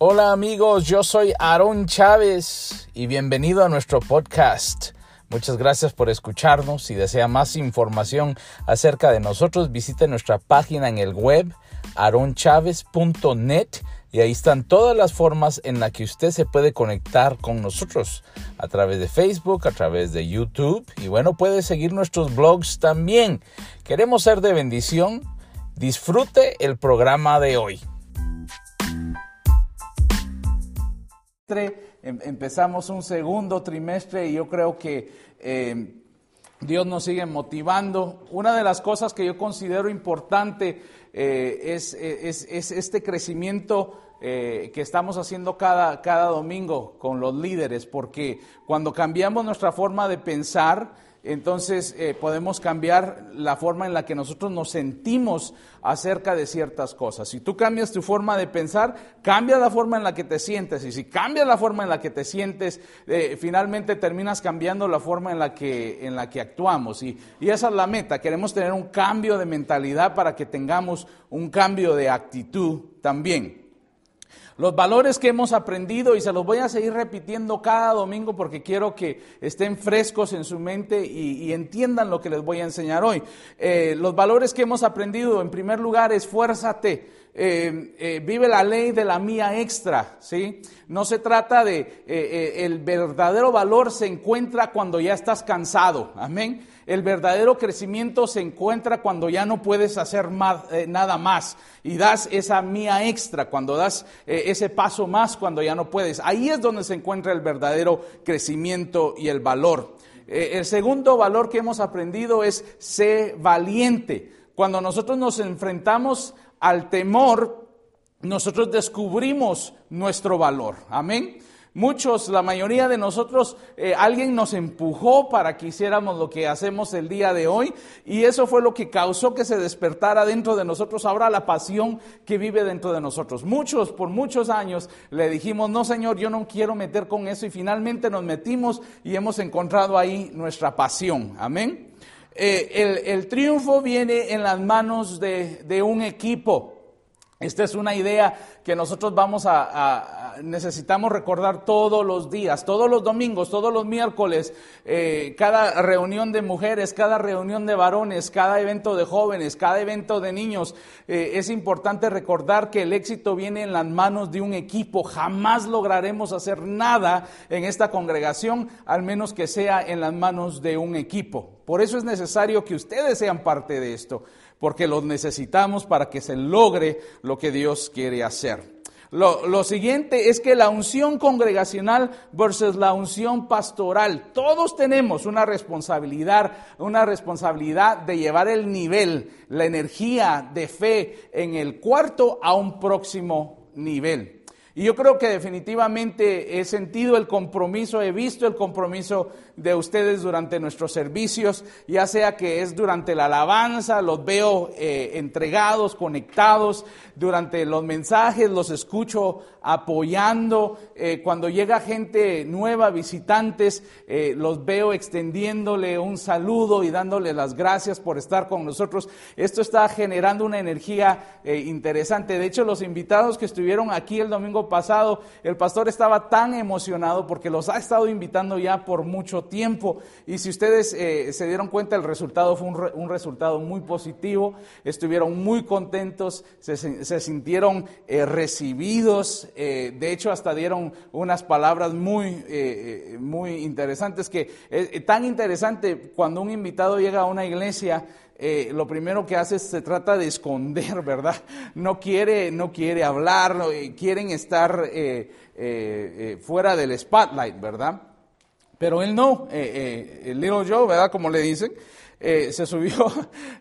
Hola amigos, yo soy Aarón Chávez y bienvenido a nuestro podcast. Muchas gracias por escucharnos. Si desea más información acerca de nosotros, visite nuestra página en el web aronchavez.net y ahí están todas las formas en las que usted se puede conectar con nosotros a través de Facebook, a través de YouTube y bueno, puede seguir nuestros blogs también. Queremos ser de bendición. Disfrute el programa de hoy. Empezamos un segundo trimestre y yo creo que eh, Dios nos sigue motivando. Una de las cosas que yo considero importante eh, es, es, este crecimiento eh, que estamos haciendo cada, cada domingo con los líderes, porque cuando cambiamos nuestra forma de pensar, entonces eh, podemos cambiar la forma en la que nosotros nos sentimos acerca de ciertas cosas. Si tú cambias tu forma de pensar, cambia la forma en la que te sientes. Y si cambias la forma en la que te sientes, eh, finalmente terminas cambiando la forma en la que, en la que actuamos. Y, y esa es la meta. Queremos tener un cambio de mentalidad para que tengamos un cambio de actitud también. Los valores que hemos aprendido, y se los voy a seguir repitiendo cada domingo porque quiero que estén frescos en su mente y, entiendan lo que les voy a enseñar hoy. Eh, los valores que hemos aprendido, en primer lugar, esfuérzate. Eh, eh, vive la ley de la mía extra, ¿sí? No se trata de, el verdadero valor se encuentra cuando ya estás cansado, amén. El verdadero crecimiento se encuentra cuando ya no puedes hacer eh, nada más y das esa mía extra, cuando das eh, ese paso más cuando ya no puedes. Ahí es donde se encuentra el verdadero crecimiento y el valor. Eh, el segundo valor que hemos aprendido es ser valiente. Cuando nosotros nos enfrentamos al temor, nosotros descubrimos nuestro valor. Amén. Muchos, la mayoría de nosotros, eh, alguien nos empujó para que hiciéramos lo que hacemos el día de hoy y eso fue lo que causó que se despertara dentro de nosotros ahora la pasión que vive dentro de nosotros. Muchos, por muchos años, le dijimos, no Señor, yo no quiero meter con eso y finalmente nos metimos y hemos encontrado ahí nuestra pasión. Amén. Eh, el, triunfo viene en las manos de, un equipo. Esta es una idea que nosotros vamos a, necesitamos recordar todos los días, todos los domingos, todos los miércoles, eh, cada reunión de mujeres, cada reunión de varones, cada evento de jóvenes, cada evento de niños. Eh, es importante recordar que el éxito viene en las manos de un equipo. Jamás lograremos hacer nada en esta congregación, al menos que sea en las manos de un equipo. Por eso es necesario que ustedes sean parte de esto porque los necesitamos para que se logre lo que Dios quiere hacer. Lo, siguiente es que la unción congregacional versus la unción pastoral, todos tenemos una responsabilidad, una responsabilidad de llevar el nivel, la energía de fe en el cuarto a un próximo nivel. Y yo creo que definitivamente he sentido el compromiso, he visto el compromiso de ustedes durante nuestros servicios, ya sea que es durante la alabanza, los veo eh, entregados, conectados, durante los mensajes los escucho apoyando, eh, cuando llega gente nueva, visitantes, eh, los veo extendiéndole un saludo y dándole las gracias por estar con nosotros. Esto está generando una energía interesante. De hecho, los invitados que estuvieron aquí el domingo pasado, el pastor estaba tan emocionado porque los ha estado invitando ya por mucho tiempo. Y si ustedes eh, se dieron cuenta, el resultado fue un, resultado muy positivo. Estuvieron muy contentos, se, sintieron eh, recibidos. Eh, de hecho, hasta dieron unas palabras muy, muy interesantes que tan interesante cuando un invitado llega a una iglesia. lo primero que hace es se trata de esconder, ¿verdad? No quiere, no quiere hablar, quieren estar fuera del spotlight, ¿verdad? Pero él no, eh, eh, el Little Joe, ¿verdad? Como le dicen, eh, se subió,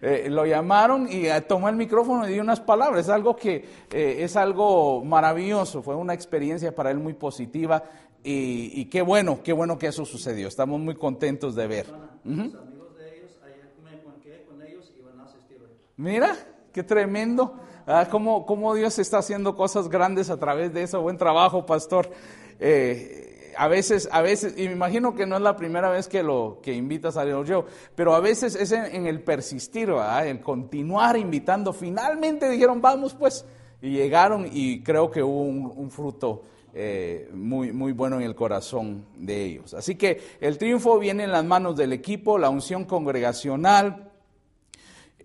lo llamaron y tomó el micrófono y dio unas palabras. Es algo que es algo maravilloso, fue una experiencia para él muy positiva y, qué bueno, qué bueno que eso sucedió. Estamos muy contentos de ver. Mira, qué tremendo. Ah, cómo, cómo, Dios está haciendo cosas grandes a través de eso. Buen trabajo, pastor. Eh, a veces, a veces, y me imagino que no es la primera vez que lo que invitas a Dios yo, pero a veces es en, el persistir, el continuar invitando. Finalmente dijeron, vamos pues, y llegaron y creo que hubo un, fruto eh, muy, muy bueno en el corazón de ellos. Así que el triunfo viene en las manos del equipo, la unción congregacional,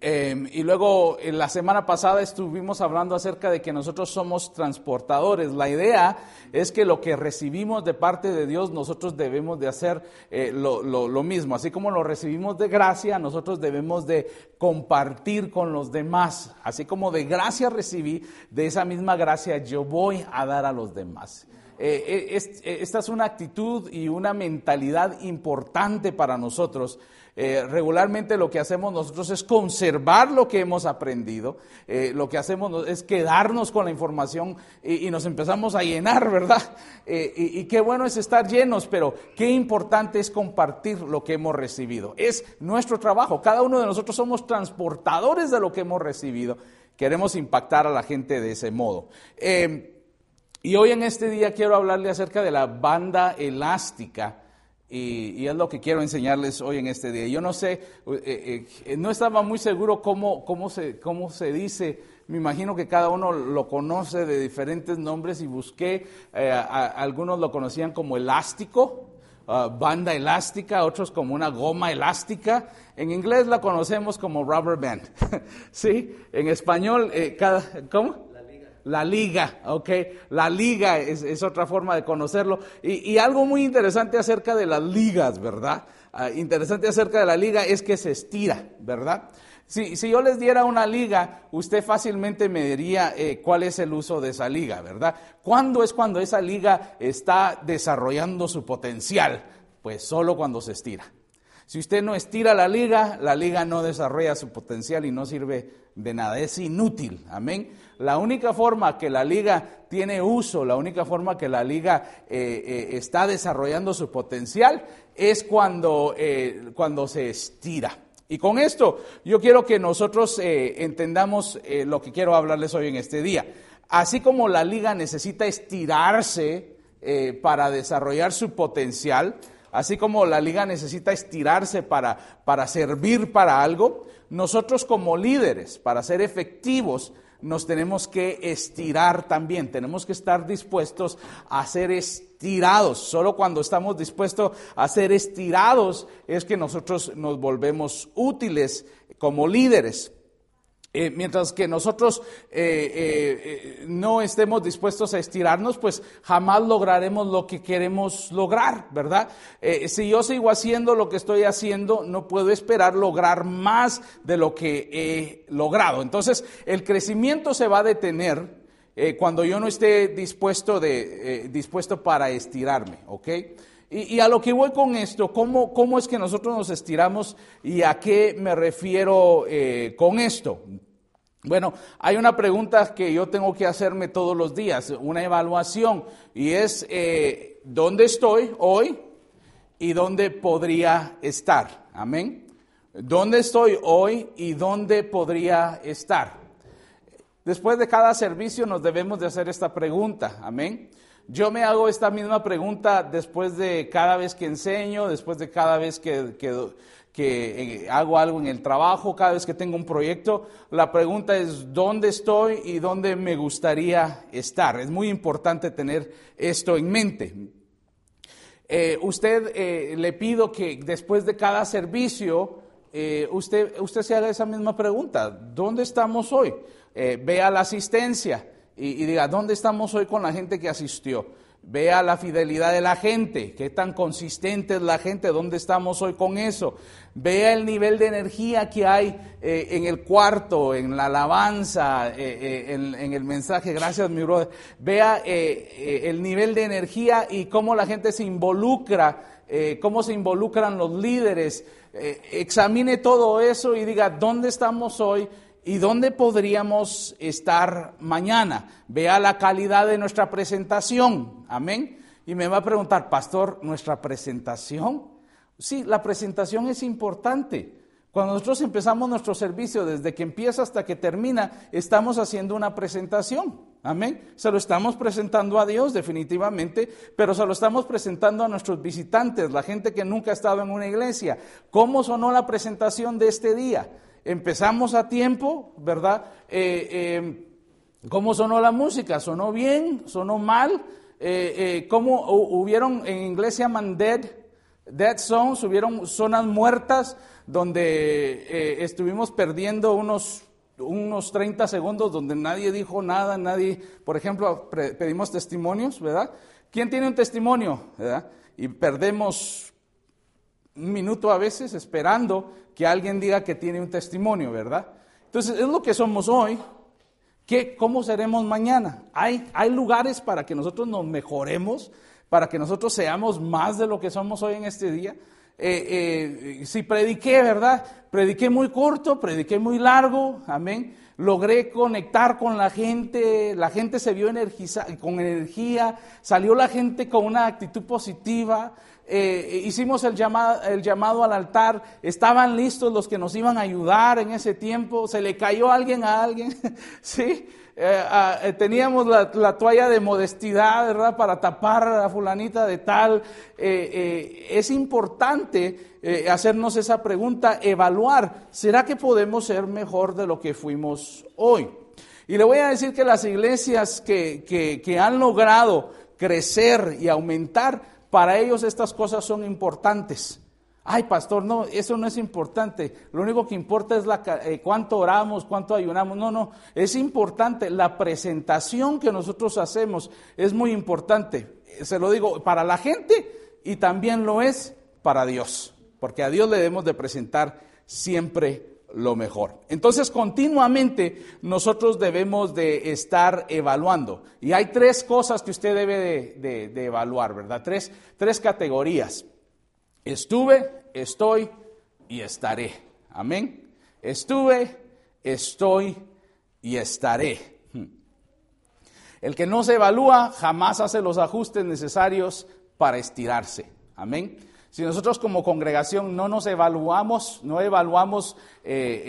Em, y luego, en la semana pasada estuvimos hablando acerca de que nosotros somos transportadores. La idea es que lo que recibimos de parte de Dios, nosotros debemos de hacer eh, lo, mismo. Así como lo recibimos de gracia, nosotros debemos de compartir con los demás. Así como de gracia recibí, de esa misma gracia yo voy a dar a los demás. Eh, eh, esta es una actitud y una mentalidad importante para nosotros eh, regularmente lo que hacemos nosotros es conservar lo que hemos aprendido, eh, lo que hacemos es quedarnos con la información y, nos empezamos a llenar, ¿verdad? Eh, y, y, qué bueno es estar llenos, pero qué importante es compartir lo que hemos recibido. Es nuestro trabajo, cada uno de nosotros somos transportadores de lo que hemos recibido, queremos impactar a la gente de ese modo. y hoy en este día quiero hablarle acerca de la banda elástica y, es lo que quiero enseñarles hoy en este día. Yo no sé, eh, eh, no estaba muy seguro cómo, cómo, se, cómo se dice, me imagino que cada uno lo conoce de diferentes nombres y busqué, eh, algunos lo conocían como elástico, ah, banda elástica, otros como una goma elástica. En inglés la conocemos como rubber band, ¿sí? En español, cada, ¿cómo? La liga, ok. La liga es, otra forma de conocerlo. Y, algo muy interesante acerca de las ligas, ¿verdad? Ah, interesante acerca de la liga es que se estira, ¿verdad? Si, si yo les diera una liga, usted fácilmente me diría eh, cuál es el uso de esa liga, ¿verdad? ¿Cuándo es cuando esa liga está desarrollando su potencial? Pues solo cuando se estira. Si usted no estira la liga, la liga no desarrolla su potencial y no sirve de nada, es inútil. Amén. La única forma que la liga tiene uso, la única forma que la liga eh, eh, está desarrollando su potencial es cuando, eh, cuando se estira. Y con esto yo quiero que nosotros entendamos lo que quiero hablarles hoy en este día. Así como la liga necesita estirarse para desarrollar su potencial, Así como la liga necesita estirarse para, para servir para algo, nosotros como líderes, para ser efectivos, nos tenemos que estirar también, tenemos que estar dispuestos a ser estirados. Solo cuando estamos dispuestos a ser estirados es que nosotros nos volvemos útiles como líderes. Eh, mientras que nosotros eh, eh, no estemos dispuestos a estirarnos, pues jamás lograremos lo que queremos lograr, ¿verdad? si yo sigo haciendo lo que estoy haciendo, no puedo esperar lograr más de lo que he logrado. Entonces, el crecimiento se va a detener cuando yo no esté dispuesto, de, dispuesto para estirarme, ¿ok? Y, a lo que voy con esto, ¿cómo, ¿cómo, es que nosotros nos estiramos y a qué me refiero eh, con esto? Bueno, hay una pregunta que yo tengo que hacerme todos los días, una evaluación, y es, eh, ¿dónde estoy hoy y dónde podría estar? Amén. ¿Dónde estoy hoy y dónde podría estar? Después de cada servicio nos debemos de hacer esta pregunta, amén. Yo me hago esta misma pregunta después de cada vez que enseño, después de cada vez que, que, eh, hago algo en el trabajo, cada vez que tengo un proyecto. La pregunta es dónde estoy y dónde me gustaría estar. Es muy importante tener esto en mente. Eh, usted eh, le pido que después de cada servicio, usted, usted se haga esa misma pregunta. ¿Dónde estamos hoy? vea la asistencia y, diga, ¿dónde estamos hoy con la gente que asistió? Vea la fidelidad de la gente, qué tan consistente es la gente, dónde estamos hoy con eso. Vea el nivel de energía que hay eh, en el cuarto, en la alabanza, eh, eh, en, el mensaje. Gracias, mi brother. Vea el nivel de energía y cómo la gente se involucra, cómo se involucran los líderes. examine todo eso y diga, ¿dónde estamos hoy? ¿Y dónde podríamos estar mañana? Vea la calidad de nuestra presentación. Amén. Y me va a preguntar, pastor, ¿nuestra presentación? Sí, la presentación es importante. Cuando nosotros empezamos nuestro servicio, desde que empieza hasta que termina, estamos haciendo una presentación. Amén. Se lo estamos presentando a Dios definitivamente, pero se lo estamos presentando a nuestros visitantes, la gente que nunca ha estado en una iglesia. ¿Cómo sonó la presentación de este día? Empezamos a tiempo, ¿verdad? Eh, eh, ¿Cómo sonó la música? ¿Sonó bien? ¿Sonó mal? Eh, eh, ¿Cómo hubieron, en inglés llaman dead, dead zones, hubieron zonas muertas donde estuvimos perdiendo unos, unos 30 segundos donde nadie dijo nada, nadie, por ejemplo, pedimos testimonios, ¿verdad? ¿Quién tiene un testimonio? ¿verdad? Y perdemos un minuto a veces esperando que alguien diga que tiene un testimonio, ¿verdad? Entonces, es lo que somos hoy. ¿Qué, ¿Cómo seremos mañana? Hay, hay lugares para que nosotros nos mejoremos, para que nosotros seamos más de lo que somos hoy en este día. Eh, eh, si prediqué, ¿verdad? Prediqué muy corto, prediqué muy largo, amén. Logré conectar con la gente, la gente se vio con energía, salió la gente con una actitud positiva, eh, hicimos el llamado, al altar, estaban listos los que nos iban a ayudar en ese tiempo, se le cayó alguien a alguien, ¿sí? Eh, ah, eh, teníamos la, toalla de modestidad, ¿verdad? Para tapar a fulanita de tal. es importante hacernos esa pregunta, evaluar, ¿será que podemos ser mejor de lo que fuimos hoy? Y le voy a decir que las iglesias que, que han logrado crecer y aumentar, para ellos estas cosas son importantes. Ay, pastor, no, eso no es importante. Lo único que importa es la, eh, cuánto oramos, cuánto ayunamos. No, no, es importante. La presentación que nosotros hacemos es muy importante. Se lo digo para la gente y también lo es para Dios. Porque a Dios le debemos de presentar siempre lo mejor. Entonces, continuamente nosotros debemos de estar evaluando. Y hay tres cosas que usted debe de, evaluar, ¿verdad? Tres, tres categorías. Estuve, estoy y estaré. Amén. Estuve, estoy y estaré. Hmm. El que no se evalúa jamás hace los ajustes necesarios para estirarse. Amén. Si nosotros como congregación no nos evaluamos, no evaluamos eh,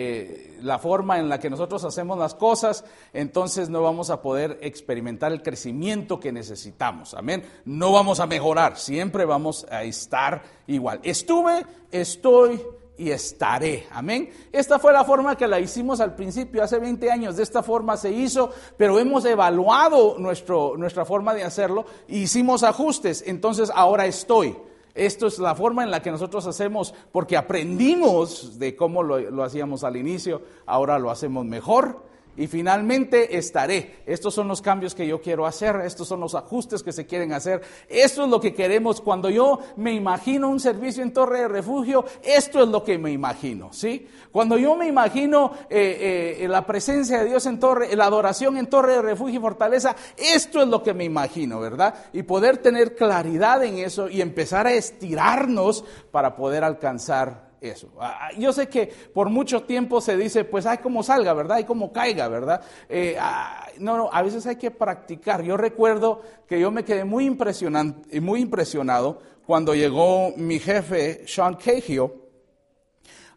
eh, la forma en la que nosotros hacemos las cosas, entonces no vamos a poder experimentar el crecimiento que necesitamos. Amén. No vamos a mejorar, siempre vamos a estar igual. Estuve, estoy y estaré. Amén. Esta fue la forma que la hicimos al principio, hace 20 años. De esta forma se hizo, pero hemos evaluado nuestro, nuestra forma de hacerlo, hicimos ajustes, entonces ahora estoy. Esto es la forma en la que nosotros hacemos, porque aprendimos de cómo lo, hacíamos al inicio, ahora lo hacemos mejor y finalmente estaré. Estos son los cambios que yo quiero hacer, estos son los ajustes que se quieren hacer. Esto es lo que queremos. Cuando yo me imagino un servicio en Torre de Refugio, esto es lo que me imagino, ¿sí? Cuando yo me imagino eh, eh, la presencia de Dios en Torre, la adoración en Torre de Refugio y Fortaleza, esto es lo que me imagino, ¿verdad? Y poder tener claridad en eso y empezar a estirarnos para poder alcanzar eso. Ah, ah, yo sé que por mucho tiempo se dice, pues hay como salga, ¿verdad? Hay como caiga, ¿verdad? Eh, ah, no, no, a veces hay que practicar. Yo recuerdo que yo me quedé muy, impresionante, muy impresionado cuando llegó mi jefe, Sean Cahill,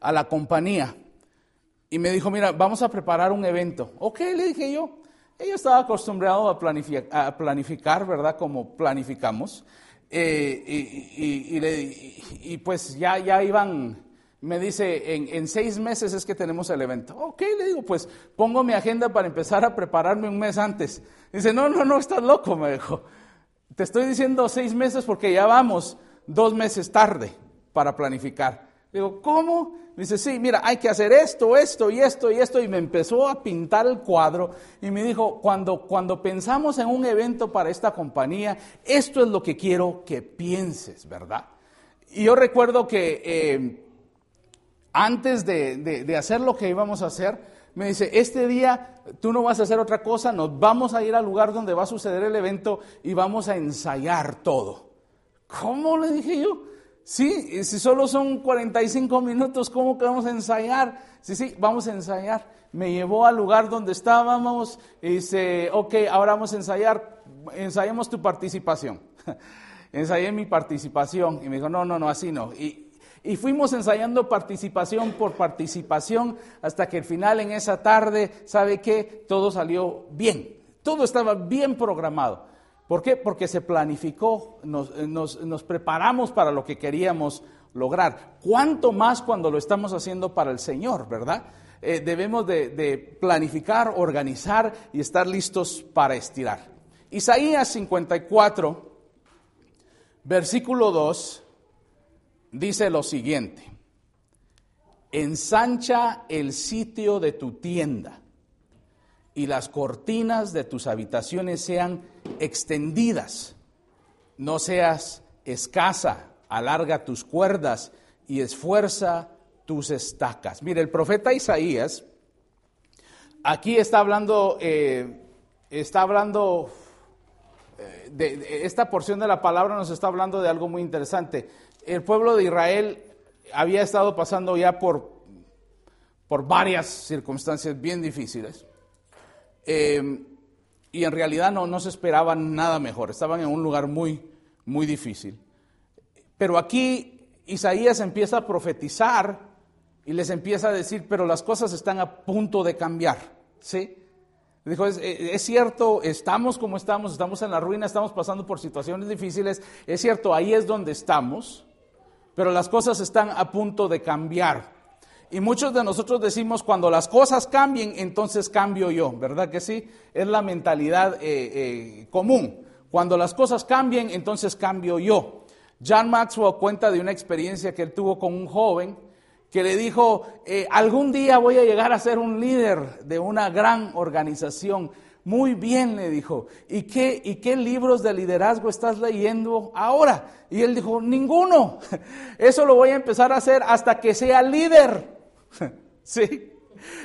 a la compañía y me dijo, mira, vamos a preparar un evento. Ok, le dije yo. Ella estaba acostumbrado a planificar, ¿verdad? Como planificamos. Eh, y, y, pues ya, ya iban me dice, en, seis meses es que tenemos el evento. Ok, le digo, pues pongo mi agenda para empezar a prepararme un mes antes. Dice, no, no, no, estás loco, me dijo. Te estoy diciendo seis meses porque ya vamos dos meses tarde para planificar. Digo, ¿cómo? Dice, sí, mira, hay que hacer esto, esto y esto y esto. Y me empezó a pintar el cuadro y me dijo, cuando, cuando pensamos en un evento para esta compañía, esto es lo que quiero que pienses, ¿verdad? Y yo recuerdo que... Eh, antes de, hacer lo que íbamos a hacer, me dice, este día tú no vas a hacer otra cosa, nos vamos a ir al lugar donde va a suceder el evento y vamos a ensayar todo. ¿Cómo? Le dije yo. Sí, si solo son 45 minutos, ¿cómo que vamos a ensayar? Sí, sí, vamos a ensayar. Me llevó al lugar donde estábamos y dice, ok, ahora vamos a ensayar, ensayemos tu participación. Ensayé mi participación y me dijo, no, no, no, así no. Y, y fuimos ensayando participación por participación hasta que al final en esa tarde, ¿sabe qué? Todo salió bien. Todo estaba bien programado. ¿Por qué? Porque se planificó, nos, preparamos para lo que queríamos lograr. ¿Cuánto más cuando lo estamos haciendo para el Señor, verdad? Eh, debemos de, planificar, organizar y estar listos para estirar. Isaías 54, versículo 2, dice lo siguiente. Ensancha el sitio de tu tienda y las cortinas de tus habitaciones sean extendidas. No seas escasa, alarga tus cuerdas y esfuerza tus estacas. Mire, el profeta Isaías aquí está hablando, eh, está hablando eh, de, esta porción de la palabra nos está hablando de algo muy interesante. El pueblo de Israel había estado pasando ya por, por varias circunstancias bien difíciles. Eh, y en realidad no, no se esperaba nada mejor, estaban en un lugar muy, muy difícil. Pero aquí Isaías empieza a profetizar y les empieza a decir, pero las cosas están a punto de cambiar, ¿sí? Dijo, es, es, cierto, estamos como estamos, estamos en la ruina, estamos pasando por situaciones difíciles, es cierto, ahí es donde estamos, pero las cosas están a punto de cambiar. Y muchos de nosotros decimos, cuando las cosas cambien, entonces cambio yo, ¿verdad que sí? Es la mentalidad eh, eh, común. Cuando las cosas cambien, entonces cambio yo. John Maxwell cuenta de una experiencia que él tuvo con un joven que le dijo, eh, algún día voy a llegar a ser un líder de una gran organización. Muy bien, le dijo. ¿Y qué, ¿Y qué libros de liderazgo estás leyendo ahora? Y él dijo, ninguno. Eso lo voy a empezar a hacer hasta que sea líder. ¿Sí?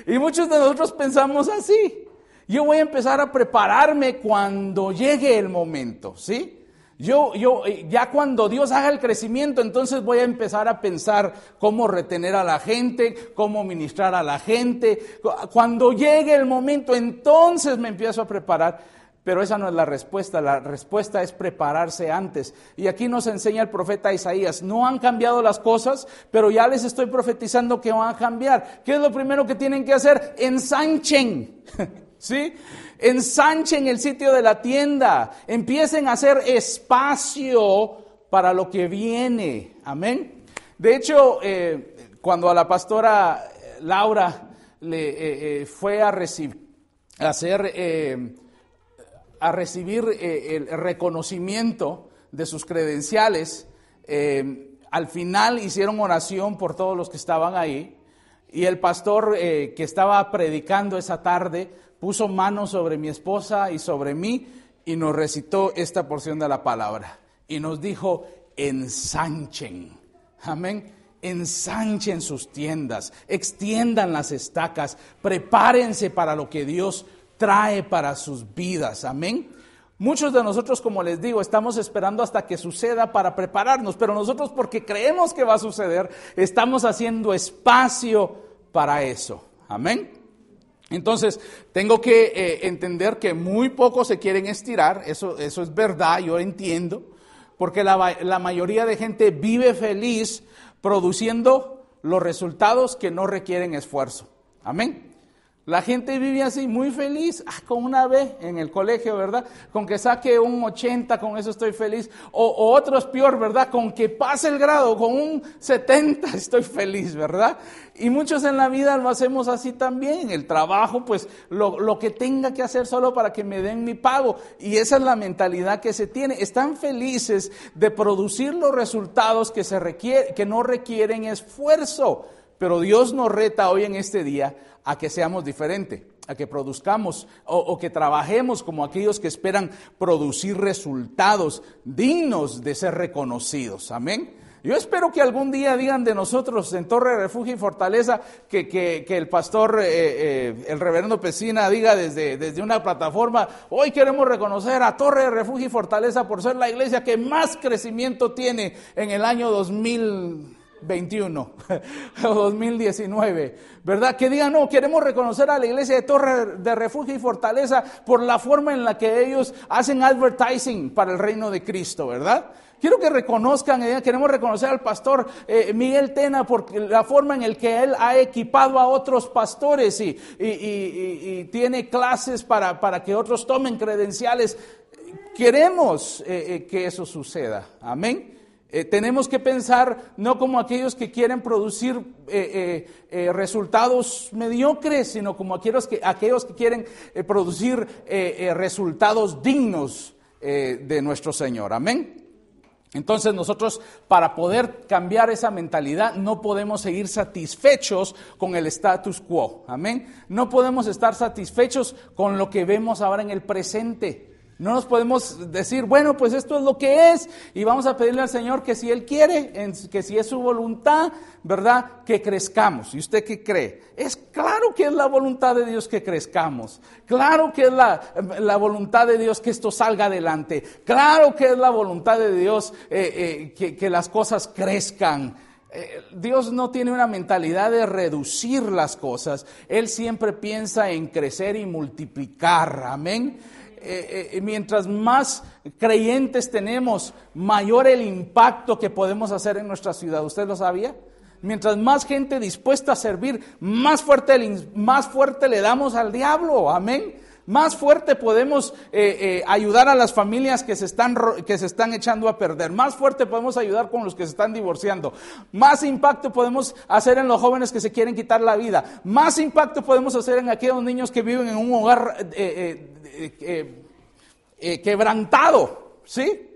Y muchos de nosotros pensamos así. Yo voy a empezar a prepararme cuando llegue el momento, ¿sí? Yo, yo, eh, ya cuando Dios haga el crecimiento, entonces voy a empezar a pensar cómo retener a la gente, cómo ministrar a la gente. Cuando llegue el momento, entonces me empiezo a preparar. Pero esa no es la respuesta, la respuesta es prepararse antes. Y aquí nos enseña el profeta Isaías, no han cambiado las cosas, pero ya les estoy profetizando que van a cambiar. ¿Qué es lo primero que tienen que hacer? Ensanchen. ¿Sí? ensanchen el sitio de la tienda, empiecen a hacer espacio para lo que viene. Amén. De hecho, eh, cuando a la pastora Laura le eh, eh, fue a a hacer, a recibir el reconocimiento de sus credenciales, al final hicieron oración por todos los que estaban ahí. Y el pastor que estaba predicando esa tarde puso mano sobre mi esposa y sobre mí y nos recitó esta porción de la palabra. Y nos dijo, ensanchen. Amén. Ensanchen sus tiendas, extiendan las estacas, prepárense para lo que Dios trae para sus vidas. Amén. Muchos de nosotros, como les digo, estamos esperando hasta que suceda para prepararnos, pero nosotros porque creemos que va a suceder, estamos haciendo espacio para eso. Amén. Entonces, tengo que eh, entender que muy pocos se quieren estirar, eso, eso es verdad, yo entiendo, porque la, la mayoría de gente vive feliz produciendo los resultados que no requieren esfuerzo. Amén. La gente vive así, muy feliz, ah, con una B en el colegio, ¿verdad? Con que saque un 80, con eso estoy feliz. O, otro es peor, ¿verdad? Con que pase el grado, con un 70 estoy feliz, ¿verdad? Y muchos en la vida lo hacemos así también. El trabajo, pues lo, lo que tenga que hacer solo para que me den mi pago. Y esa es la mentalidad que se tiene. Están felices de producir los resultados que, se requiere, que no requieren esfuerzo. Pero Dios nos reta hoy en este día a que seamos diferentes, a que produzcamos o, que trabajemos como aquellos que esperan producir resultados dignos de ser reconocidos. Amén. Yo espero que algún día digan de nosotros en Torre Refugio y Fortaleza que, el pastor, eh, eh, el reverendo Pesina, diga desde, desde una plataforma, hoy queremos reconocer a Torre Refugio y Fortaleza por ser la iglesia que más crecimiento tiene en el año 2000. 21 o 2019, ¿verdad? Que digan, no, queremos reconocer a la iglesia de Torre de Refugio y Fortaleza por la forma en la que ellos hacen advertising para el reino de Cristo, ¿verdad? Quiero que reconozcan, eh, queremos reconocer al pastor eh, Miguel Tena por la forma en la que él ha equipado a otros pastores y, y, tiene clases para, para, que otros tomen credenciales. Queremos eh, que eso suceda, amén. Eh, tenemos que pensar no como aquellos que quieren producir eh, eh, resultados mediocres, sino como aquellos que, aquellos que quieren producir resultados dignos de nuestro Señor. Amén. Entonces nosotros para poder cambiar esa mentalidad no podemos seguir satisfechos con el status quo. Amén. No podemos estar satisfechos con lo que vemos ahora en el presente. No nos podemos decir, bueno, pues esto es lo que es y vamos a pedirle al Señor que si Él quiere, que si es su voluntad, ¿verdad? Que crezcamos. ¿Y usted qué cree? Es claro que es la voluntad de Dios que crezcamos. Claro que es la, voluntad de Dios que esto salga adelante. Claro que es la voluntad de Dios eh, eh, que, que las cosas crezcan. Eh, Dios no tiene una mentalidad de reducir las cosas. Él siempre piensa en crecer y multiplicar. Amén. Eh, eh, mientras más creyentes tenemos, mayor el impacto que podemos hacer en nuestra ciudad. ¿Usted lo sabía? Mientras más gente dispuesta a servir, más fuerte, más fuerte le damos al diablo. Amén. Más fuerte podemos eh, ayudar a las familias que se, están, que se están echando a perder. Más fuerte podemos ayudar con los que se están divorciando. Más impacto podemos hacer en los jóvenes que se quieren quitar la vida. Más impacto podemos hacer en aquellos niños que viven en un hogar eh, eh, quebrantado, ¿sí?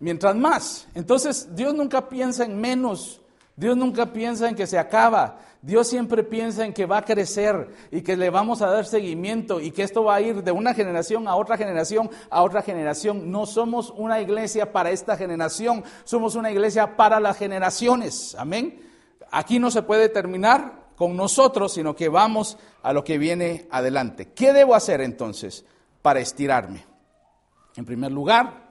Mientras más. Entonces, Dios nunca piensa en menos. Dios nunca piensa en que se acaba. Dios siempre piensa en que va a crecer y que le vamos a dar seguimiento y que esto va a ir de una generación a otra generación a otra generación. No somos una iglesia para esta generación, somos una iglesia para las generaciones. Amén. Aquí no se puede terminar con nosotros, sino que vamos a lo que viene adelante. ¿Qué debo hacer entonces para estirarme? En primer lugar,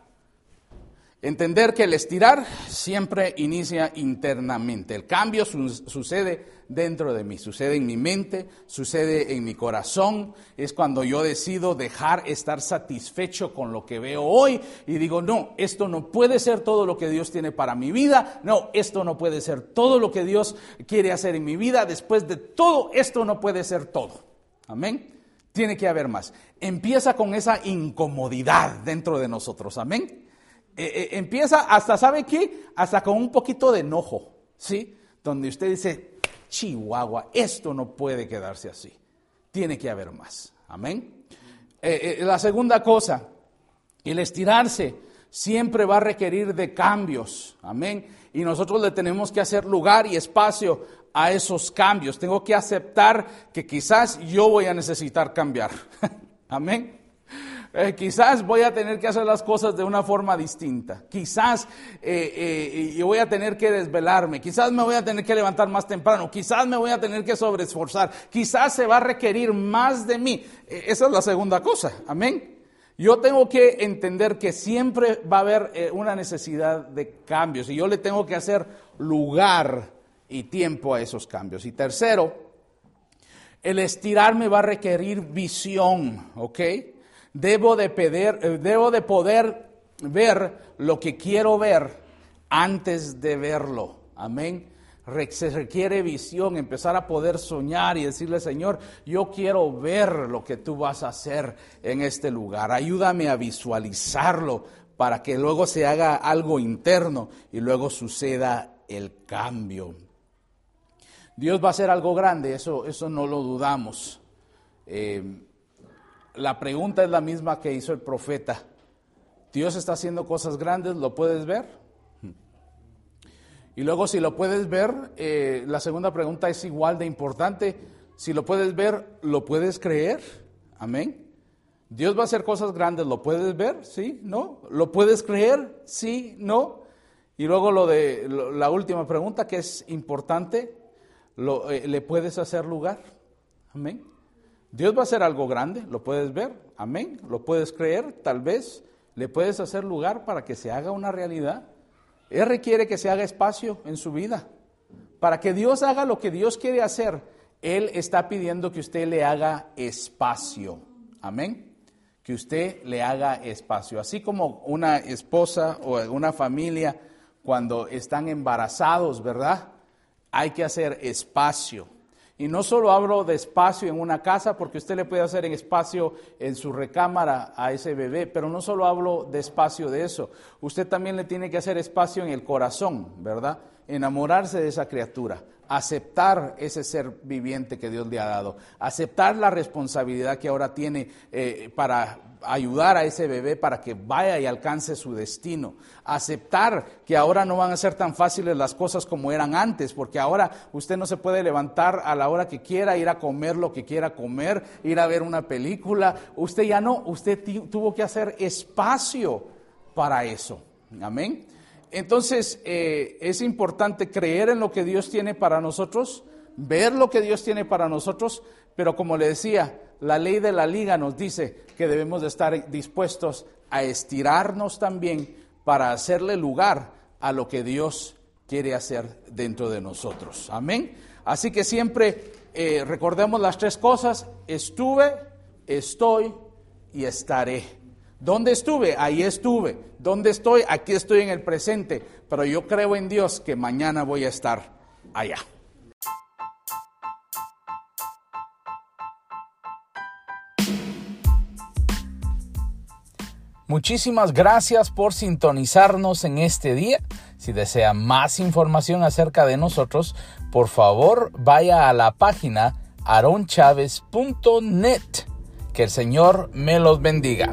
entender que el estirar siempre inicia internamente. El cambio sucede dentro de mí, sucede en mi mente, sucede en mi corazón. Es cuando yo decido dejar estar satisfecho con lo que veo hoy y digo, no, esto no puede ser todo lo que Dios tiene para mi vida. No, esto no puede ser todo lo que Dios quiere hacer en mi vida. Después de todo, esto no puede ser todo. Amén. Tiene que haber más. Empieza con esa incomodidad dentro de nosotros. Amén. Eh, eh, empieza hasta, ¿sabe qué? Hasta con un poquito de enojo. ¿Sí? Donde usted dice, Chihuahua, esto no puede quedarse así. Tiene que haber más. Amén. Eh, la segunda cosa, el estirarse siempre va a requerir de cambios. Amén. Y nosotros le tenemos que hacer lugar y espacio a esos cambios. Tengo que aceptar que quizás yo voy a necesitar cambiar. Amén. Eh, quizás voy a tener que hacer las cosas de una forma distinta. Quizás eh, eh, voy a tener que desvelarme. Quizás me voy a tener que levantar más temprano. Quizás me voy a tener que sobreesforzar. Quizás se va a requerir más de mí. esa es la segunda cosa. Amén. Yo tengo que entender que siempre va a haber una necesidad de cambios y yo le tengo que hacer lugar y tiempo a esos cambios. Y tercero, el estirarme va a requerir visión, ¿ok? Debo de, pedir, eh, debo de poder ver lo que quiero ver antes de verlo. Amén. Se requiere visión, empezar a poder soñar y decirle, Señor, yo quiero ver lo que tú vas a hacer en este lugar. Ayúdame a visualizarlo para que luego se haga algo interno y luego suceda el cambio. Dios va a hacer algo grande, eso, eso no lo dudamos. Eh, la pregunta es la misma que hizo el profeta. Dios está haciendo cosas grandes, ¿lo puedes ver? Y luego si lo puedes ver, eh, la segunda pregunta es igual de importante. Si lo puedes ver, ¿lo puedes creer? Amén. Dios va a hacer cosas grandes, ¿lo puedes ver? ¿Sí? ¿No? ¿Lo puedes creer? ¿Sí? ¿No? Y luego lo de la última pregunta que es importante, eh, ¿le puedes hacer lugar? Amén. Dios va a hacer algo grande, lo puedes ver, amén, lo puedes creer, tal vez le puedes hacer lugar para que se haga una realidad. Él requiere que se haga espacio en su vida. Para que Dios haga lo que Dios quiere hacer, Él está pidiendo que usted le haga espacio. Amén. Que usted le haga espacio. Así como una esposa o una familia cuando están embarazados, ¿verdad? Hay que hacer espacio. Y no solo hablo de espacio en una casa, porque usted le puede hacer en espacio en su recámara a ese bebé, pero no solo hablo de espacio de eso. Usted también le tiene que hacer espacio en el corazón, ¿verdad? Enamorarse de esa criatura, aceptar ese ser viviente que Dios le ha dado, aceptar la responsabilidad que ahora tiene eh, para ayudar a ese bebé para que vaya y alcance su destino. Aceptar que ahora no van a ser tan fáciles las cosas como eran antes, porque ahora usted no se puede levantar a la hora que quiera, ir a comer lo que quiera comer, ir a ver una película. Usted ya no, usted tuvo que hacer espacio para eso. Amén. Entonces, eh, es importante creer en lo que Dios tiene para nosotros, ver lo que Dios tiene para nosotros, pero como le decía, la ley de la liga nos dice que debemos de estar dispuestos a estirarnos también para hacerle lugar a lo que Dios quiere hacer dentro de nosotros. Amén. Así que siempre eh, recordemos las tres cosas. Estuve, estoy y estaré. ¿Dónde estuve? Ahí estuve. ¿Dónde estoy? Aquí estoy en el presente. Pero yo creo en Dios que mañana voy a estar allá. Muchísimas gracias por sintonizarnos en este día. Si desea más información acerca de nosotros, por favor vaya a la página aronchavez.net. Que el Señor me los bendiga.